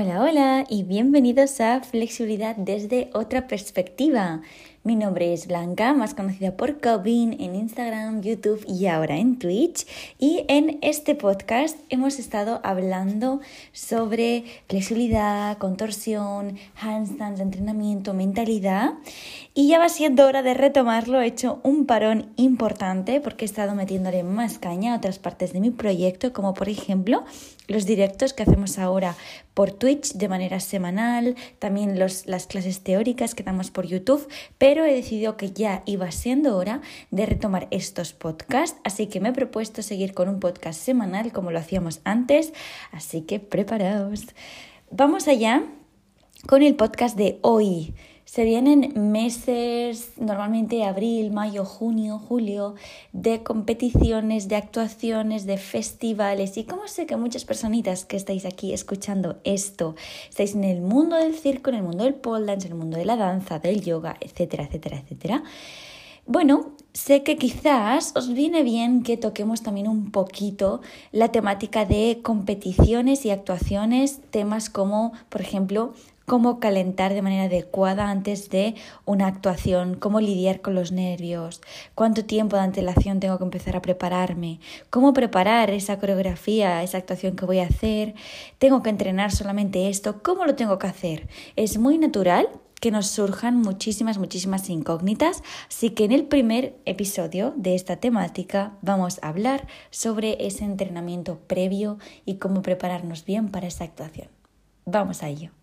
Hola, hola y bienvenidos a Flexibilidad desde otra perspectiva. Mi nombre es Blanca, más conocida por Cobin en Instagram, YouTube y ahora en Twitch. Y en este podcast hemos estado hablando sobre flexibilidad, contorsión, handstands, entrenamiento, mentalidad. Y ya va siendo hora de retomarlo. He hecho un parón importante porque he estado metiéndole más caña a otras partes de mi proyecto, como por ejemplo los directos que hacemos ahora por Twitch de manera semanal, también los, las clases teóricas que damos por YouTube, pero he decidido que ya iba siendo hora de retomar estos podcasts, así que me he propuesto seguir con un podcast semanal como lo hacíamos antes, así que preparaos. Vamos allá con el podcast de hoy. Se vienen meses, normalmente abril, mayo, junio, julio, de competiciones, de actuaciones, de festivales. Y como sé que muchas personitas que estáis aquí escuchando esto, estáis en el mundo del circo, en el mundo del pole dance, en el mundo de la danza, del yoga, etcétera, etcétera, etcétera. Bueno, sé que quizás os viene bien que toquemos también un poquito la temática de competiciones y actuaciones, temas como, por ejemplo, cómo calentar de manera adecuada antes de una actuación, cómo lidiar con los nervios, cuánto tiempo de antelación tengo que empezar a prepararme, cómo preparar esa coreografía, esa actuación que voy a hacer, tengo que entrenar solamente esto, cómo lo tengo que hacer. Es muy natural que nos surjan muchísimas, muchísimas incógnitas, así que en el primer episodio de esta temática vamos a hablar sobre ese entrenamiento previo y cómo prepararnos bien para esa actuación. Vamos a ello.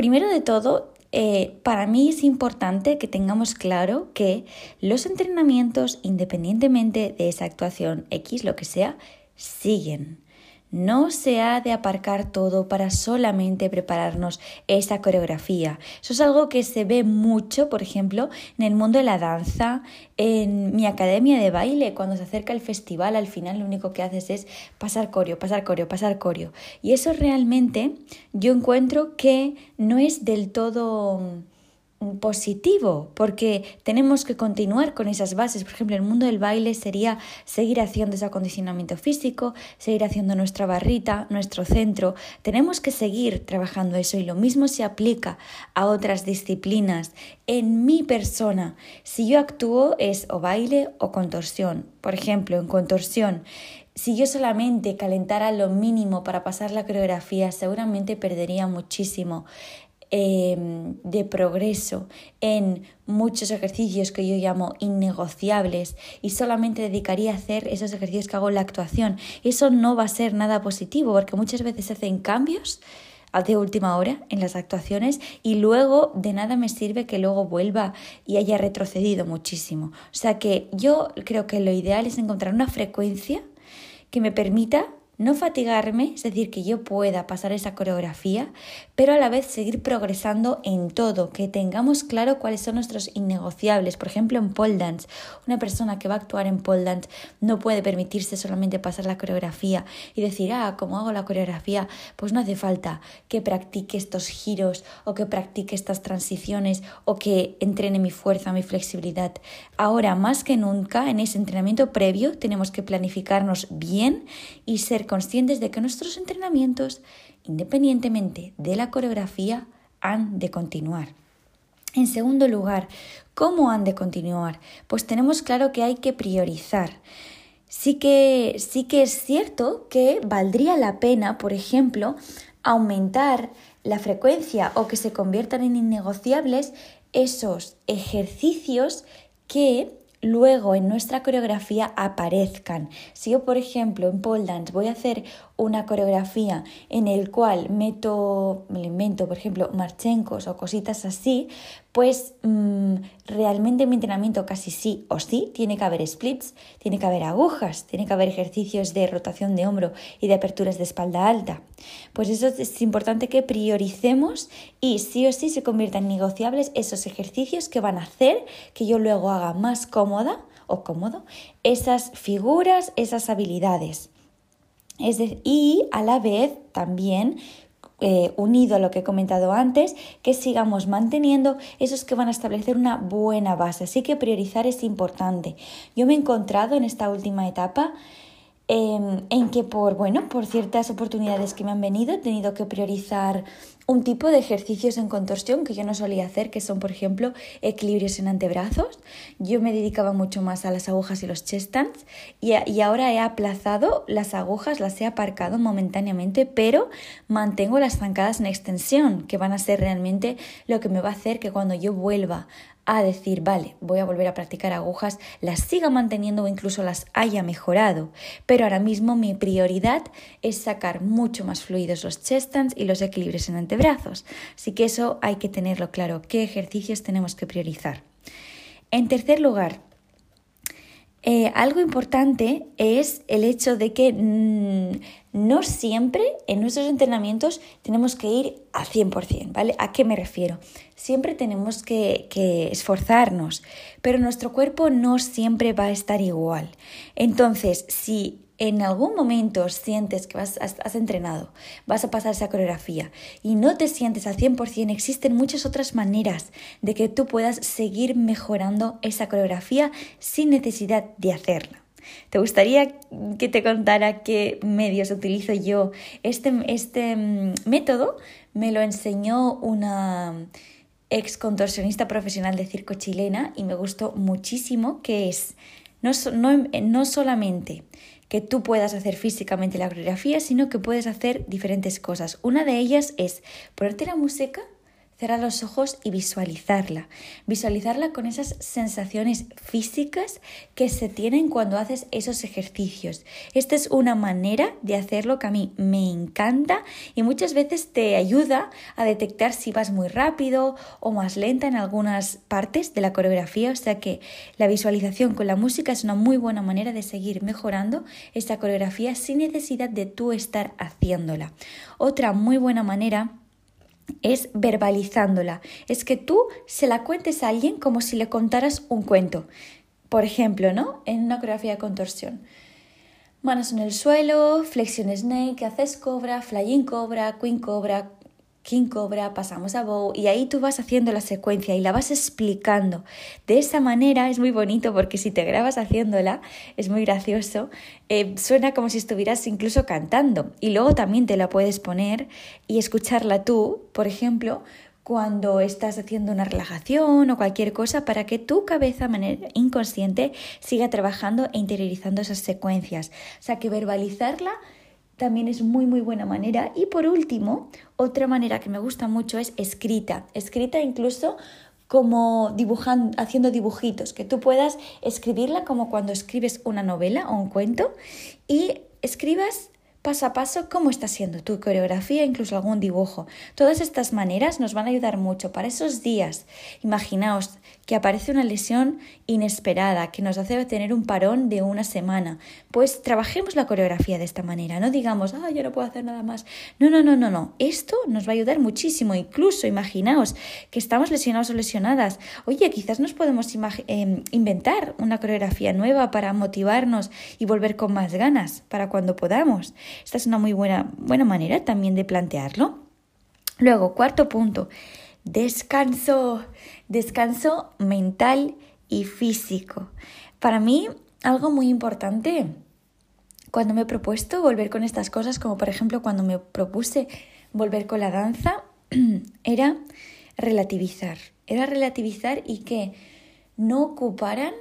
Primero de todo, eh, para mí es importante que tengamos claro que los entrenamientos, independientemente de esa actuación X, lo que sea, siguen. No se ha de aparcar todo para solamente prepararnos esa coreografía. Eso es algo que se ve mucho, por ejemplo, en el mundo de la danza, en mi academia de baile, cuando se acerca el festival, al final lo único que haces es pasar coreo, pasar coreo, pasar coreo. Y eso realmente yo encuentro que no es del todo positivo, porque tenemos que continuar con esas bases. Por ejemplo, el mundo del baile sería seguir haciendo ese acondicionamiento físico, seguir haciendo nuestra barrita, nuestro centro. Tenemos que seguir trabajando eso y lo mismo se aplica a otras disciplinas. En mi persona, si yo actúo es o baile o contorsión. Por ejemplo, en contorsión, si yo solamente calentara lo mínimo para pasar la coreografía, seguramente perdería muchísimo. Em, de progreso en muchos ejercicios que yo llamo innegociables y solamente dedicaría a hacer esos ejercicios que hago en la actuación. Eso no va a ser nada positivo porque muchas veces se hacen cambios de última hora en las actuaciones y luego de nada me sirve que luego vuelva y haya retrocedido muchísimo. O sea que yo creo que lo ideal es encontrar una frecuencia que me permita no fatigarme, es decir, que yo pueda pasar esa coreografía, pero a la vez seguir progresando en todo, que tengamos claro cuáles son nuestros innegociables. Por ejemplo, en pole dance, una persona que va a actuar en pole dance no puede permitirse solamente pasar la coreografía y decir, ah, como hago la coreografía, pues no hace falta que practique estos giros o que practique estas transiciones o que entrene mi fuerza, mi flexibilidad. Ahora, más que nunca, en ese entrenamiento previo, tenemos que planificarnos bien y ser conscientes de que nuestros entrenamientos, independientemente de la coreografía, han de continuar. En segundo lugar, ¿cómo han de continuar? Pues tenemos claro que hay que priorizar. Sí que, sí que es cierto que valdría la pena, por ejemplo, aumentar la frecuencia o que se conviertan en innegociables esos ejercicios que luego en nuestra coreografía aparezcan. Si yo, por ejemplo, en pole dance voy a hacer una coreografía en el cual meto, me invento, por ejemplo, marchencos o cositas así, pues mm, realmente mi entrenamiento casi sí o sí tiene que haber splits, tiene que haber agujas, tiene que haber ejercicios de rotación de hombro y de aperturas de espalda alta. Pues eso es importante que prioricemos y sí o sí se conviertan en negociables esos ejercicios que van a hacer que yo luego haga más cómoda o cómodo esas figuras, esas habilidades y a la vez también eh, unido a lo que he comentado antes, que sigamos manteniendo esos que van a establecer una buena base. Así que priorizar es importante. Yo me he encontrado en esta última etapa Em, en que por, bueno, por ciertas oportunidades que me han venido he tenido que priorizar un tipo de ejercicios en contorsión que yo no solía hacer, que son, por ejemplo, equilibrios en antebrazos. Yo me dedicaba mucho más a las agujas y los chest stands y, y ahora he aplazado las agujas, las he aparcado momentáneamente, pero mantengo las zancadas en extensión, que van a ser realmente lo que me va a hacer que cuando yo vuelva a decir, vale, voy a volver a practicar agujas, las siga manteniendo o incluso las haya mejorado. Pero ahora mismo mi prioridad es sacar mucho más fluidos los chest y los equilibrios en antebrazos. Así que eso hay que tenerlo claro, qué ejercicios tenemos que priorizar. En tercer lugar, eh, algo importante es el hecho de que mm, no siempre en nuestros entrenamientos tenemos que ir al 100%, ¿vale? ¿A qué me refiero? Siempre tenemos que, que, esforzarnos, pero nuestro cuerpo no siempre va a estar igual. Entonces, si en algún momento sientes que vas, has, entrenado, vas a pasar esa coreografía y no te sientes al 100%, existen muchas otras maneras de que tú puedas seguir mejorando esa coreografía sin necesidad de hacerla. ¿Te gustaría que te contara qué medios utilizo yo? Este, este mm, método me lo enseñó una ex contorsionista profesional de circo chilena y me gustó muchísimo, que es no, no, no solamente que tú puedas hacer físicamente la coreografía, sino que puedes hacer diferentes cosas. Una de ellas es ponerte la música cerrar los ojos y visualizarla. Visualizarla con esas sensaciones físicas que se tienen cuando haces esos ejercicios. Esta es una manera de hacerlo que a mí me encanta y muchas veces te ayuda a detectar si vas muy rápido o más lenta en algunas partes de la coreografía. O sea que la visualización con la música es una muy buena manera de seguir mejorando esta coreografía sin necesidad de tú estar haciéndola. Otra muy buena manera es verbalizándola. Es que tú se la cuentes a alguien como si le contaras un cuento. Por ejemplo, ¿no? En una coreografía de contorsión. Manos en el suelo, flexión snake, haces cobra, flying cobra, queen cobra, King Cobra, pasamos a Bow y ahí tú vas haciendo la secuencia y la vas explicando. De esa manera es muy bonito porque si te grabas haciéndola es muy gracioso, eh, suena como si estuvieras incluso cantando y luego también te la puedes poner y escucharla tú, por ejemplo, cuando estás haciendo una relajación o cualquier cosa para que tu cabeza manera inconsciente siga trabajando e interiorizando esas secuencias. O sea que verbalizarla también es muy muy buena manera. Y por último, otra manera que me gusta mucho es escrita. Escrita incluso como dibujando, haciendo dibujitos, que tú puedas escribirla como cuando escribes una novela o un cuento y escribas paso a paso cómo está siendo tu coreografía, incluso algún dibujo. Todas estas maneras nos van a ayudar mucho para esos días. Imaginaos que aparece una lesión inesperada que nos hace tener un parón de una semana. Pues trabajemos la coreografía de esta manera, no digamos, ah, yo no puedo hacer nada más. No, no, no, no, no. Esto nos va a ayudar muchísimo. Incluso imaginaos que estamos lesionados o lesionadas. Oye, quizás nos podemos em, inventar una coreografía nueva para motivarnos y volver con más ganas para cuando podamos. Esta es una muy buena, buena manera también de plantearlo. Luego, cuarto punto, descanso, descanso mental y físico. Para mí, algo muy importante cuando me he propuesto volver con estas cosas, como por ejemplo cuando me propuse volver con la danza, era relativizar. Era relativizar y que no ocuparan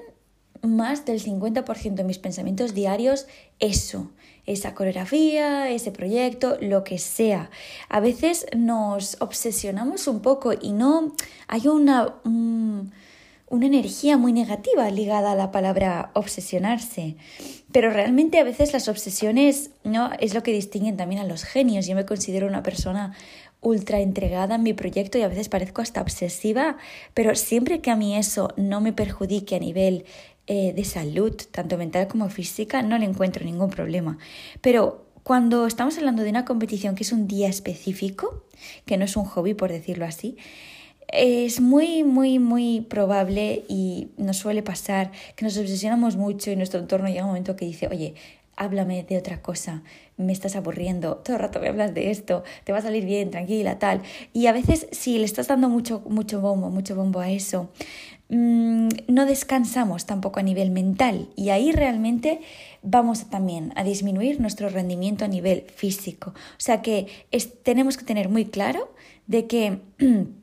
más del 50% de mis pensamientos diarios eso, esa coreografía, ese proyecto, lo que sea. A veces nos obsesionamos un poco y no hay una, una energía muy negativa ligada a la palabra obsesionarse. Pero realmente a veces las obsesiones no es lo que distinguen también a los genios. Yo me considero una persona ultra entregada en mi proyecto y a veces parezco hasta obsesiva, pero siempre que a mí eso no me perjudique a nivel eh, de salud, tanto mental como física, no le encuentro ningún problema. Pero cuando estamos hablando de una competición que es un día específico, que no es un hobby por decirlo así, es muy, muy, muy probable y nos suele pasar que nos obsesionamos mucho y nuestro entorno llega un momento que dice, oye, háblame de otra cosa, me estás aburriendo, todo el rato me hablas de esto, te va a salir bien, tranquila, tal. Y a veces si le estás dando mucho, mucho bombo, mucho bombo a eso, mm, no descansamos tampoco a nivel mental y ahí realmente vamos también a disminuir nuestro rendimiento a nivel físico. O sea que tenemos que tener muy claro de que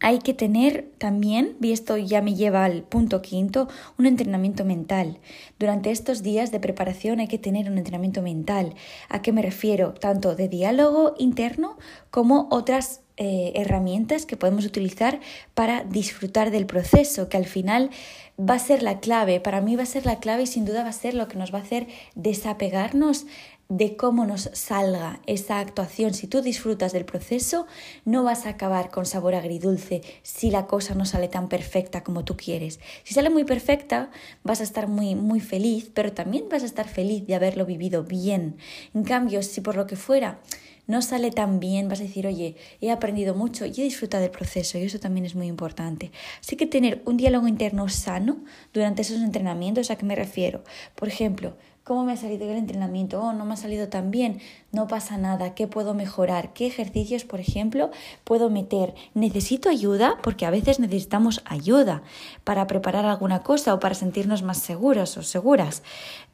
hay que tener también, y esto ya me lleva al punto quinto, un entrenamiento mental. Durante estos días de preparación hay que tener un entrenamiento mental. ¿A qué me refiero? Tanto de diálogo interno como otras eh, herramientas que podemos utilizar para disfrutar del proceso, que al final va a ser la clave, para mí va a ser la clave y sin duda va a ser lo que nos va a hacer desapegarnos de cómo nos salga esa actuación. Si tú disfrutas del proceso, no vas a acabar con sabor agridulce si la cosa no sale tan perfecta como tú quieres. Si sale muy perfecta, vas a estar muy, muy feliz, pero también vas a estar feliz de haberlo vivido bien. En cambio, si por lo que fuera no sale tan bien, vas a decir, oye, he aprendido mucho y he disfrutado del proceso y eso también es muy importante. Así que tener un diálogo interno sano durante esos entrenamientos, ¿a qué me refiero? Por ejemplo, ¿Cómo me ha salido el entrenamiento? Oh, no me ha salido tan bien. No pasa nada. ¿Qué puedo mejorar? ¿Qué ejercicios, por ejemplo, puedo meter? ¿Necesito ayuda? Porque a veces necesitamos ayuda para preparar alguna cosa o para sentirnos más seguros o seguras.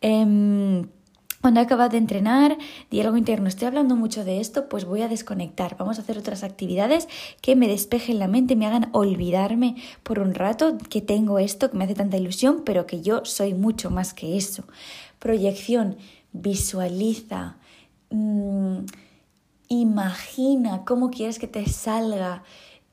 Eh, cuando he acabado de entrenar, diálogo interno, estoy hablando mucho de esto, pues voy a desconectar. Vamos a hacer otras actividades que me despejen la mente, me hagan olvidarme por un rato que tengo esto, que me hace tanta ilusión, pero que yo soy mucho más que eso proyección, visualiza, mm, imagina cómo quieres que te salga,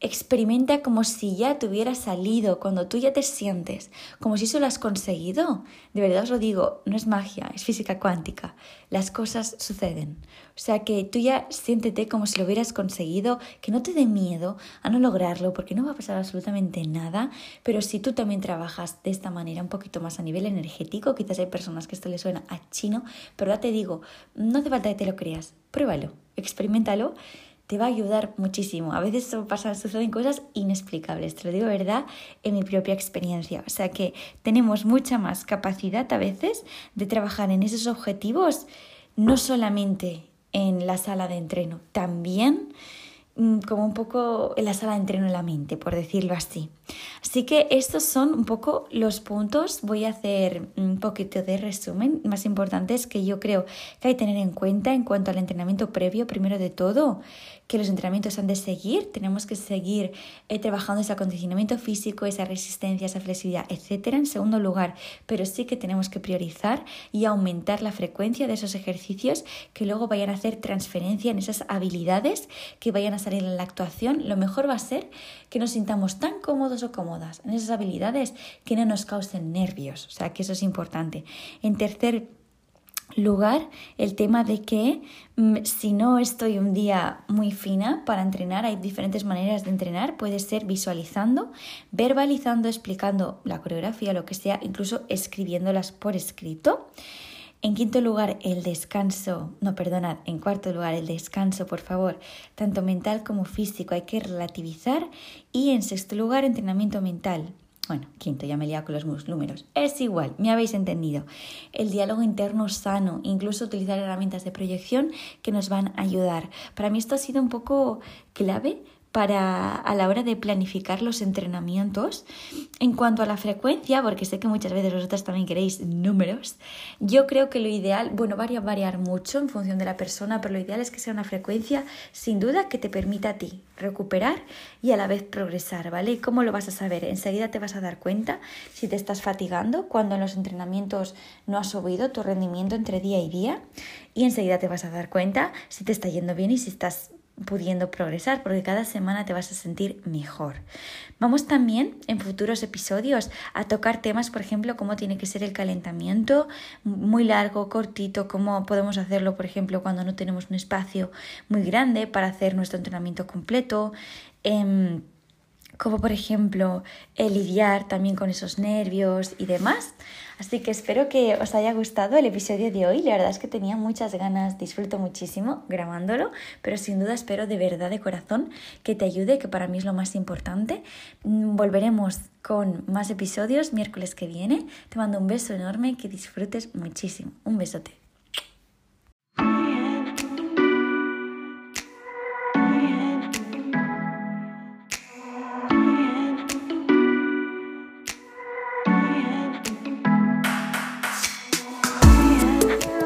Experimenta como si ya te hubiera salido, cuando tú ya te sientes, como si eso lo has conseguido. De verdad os lo digo, no es magia, es física cuántica. Las cosas suceden. O sea que tú ya siéntete como si lo hubieras conseguido, que no te dé miedo a no lograrlo, porque no va a pasar absolutamente nada. Pero si tú también trabajas de esta manera, un poquito más a nivel energético, quizás hay personas que esto les suena a chino, pero ya te digo, no hace falta que te lo creas. Pruébalo, experimentalo te va a ayudar muchísimo. A veces pasa, suceden cosas inexplicables, te lo digo verdad en mi propia experiencia. O sea que tenemos mucha más capacidad a veces de trabajar en esos objetivos, no solamente en la sala de entreno, también Mm, como un poco en la sala de entreno en la mente, por decirlo así. Así que estos son un poco los puntos. Voy a hacer un poquito de resumen más importantes que yo creo que hay que tener en cuenta en cuanto al entrenamiento previo, primero de todo, que los entrenamientos han de seguir, tenemos que seguir eh, trabajando ese acondicionamiento físico, esa resistencia, esa flexibilidad, etcétera, en segundo lugar, pero sí que tenemos que priorizar y aumentar la frecuencia de esos ejercicios que luego vayan a hacer transferencia en esas habilidades que vayan a salir en la actuación. Lo mejor va a ser que nos sintamos tan cómodos o cómodas en esas habilidades que no nos causen nervios, o sea que eso es importante. En tercer lugar el tema de que mm, si no estoy un día muy fina para entrenar, hay diferentes maneras de entrenar, puede ser visualizando, verbalizando, explicando la coreografía, lo que sea, incluso escribiéndolas por escrito. En quinto lugar, el descanso, no, perdonad, en cuarto lugar, el descanso, por favor, tanto mental como físico, hay que relativizar. Y en sexto lugar, entrenamiento mental. Bueno, quinto, ya me he con los números. Es igual, me habéis entendido. El diálogo interno sano, incluso utilizar herramientas de proyección que nos van a ayudar. Para mí esto ha sido un poco clave para a la hora de planificar los entrenamientos. En cuanto a la frecuencia, porque sé que muchas veces vosotras también queréis números, yo creo que lo ideal, bueno, varía variar mucho en función de la persona, pero lo ideal es que sea una frecuencia sin duda que te permita a ti recuperar y a la vez progresar, ¿vale? ¿Y cómo lo vas a saber? Enseguida te vas a dar cuenta si te estás fatigando cuando en los entrenamientos no has subido tu rendimiento entre día y día y enseguida te vas a dar cuenta si te está yendo bien y si estás pudiendo progresar, porque cada semana te vas a sentir mejor. Vamos también en futuros episodios a tocar temas, por ejemplo, cómo tiene que ser el calentamiento, muy largo, cortito, cómo podemos hacerlo, por ejemplo, cuando no tenemos un espacio muy grande para hacer nuestro entrenamiento completo. Eh, como por ejemplo el lidiar también con esos nervios y demás. Así que espero que os haya gustado el episodio de hoy. La verdad es que tenía muchas ganas, disfruto muchísimo grabándolo, pero sin duda espero de verdad, de corazón, que te ayude, que para mí es lo más importante. Mm, volveremos con más episodios miércoles que viene. Te mando un beso enorme, que disfrutes muchísimo. Un besote.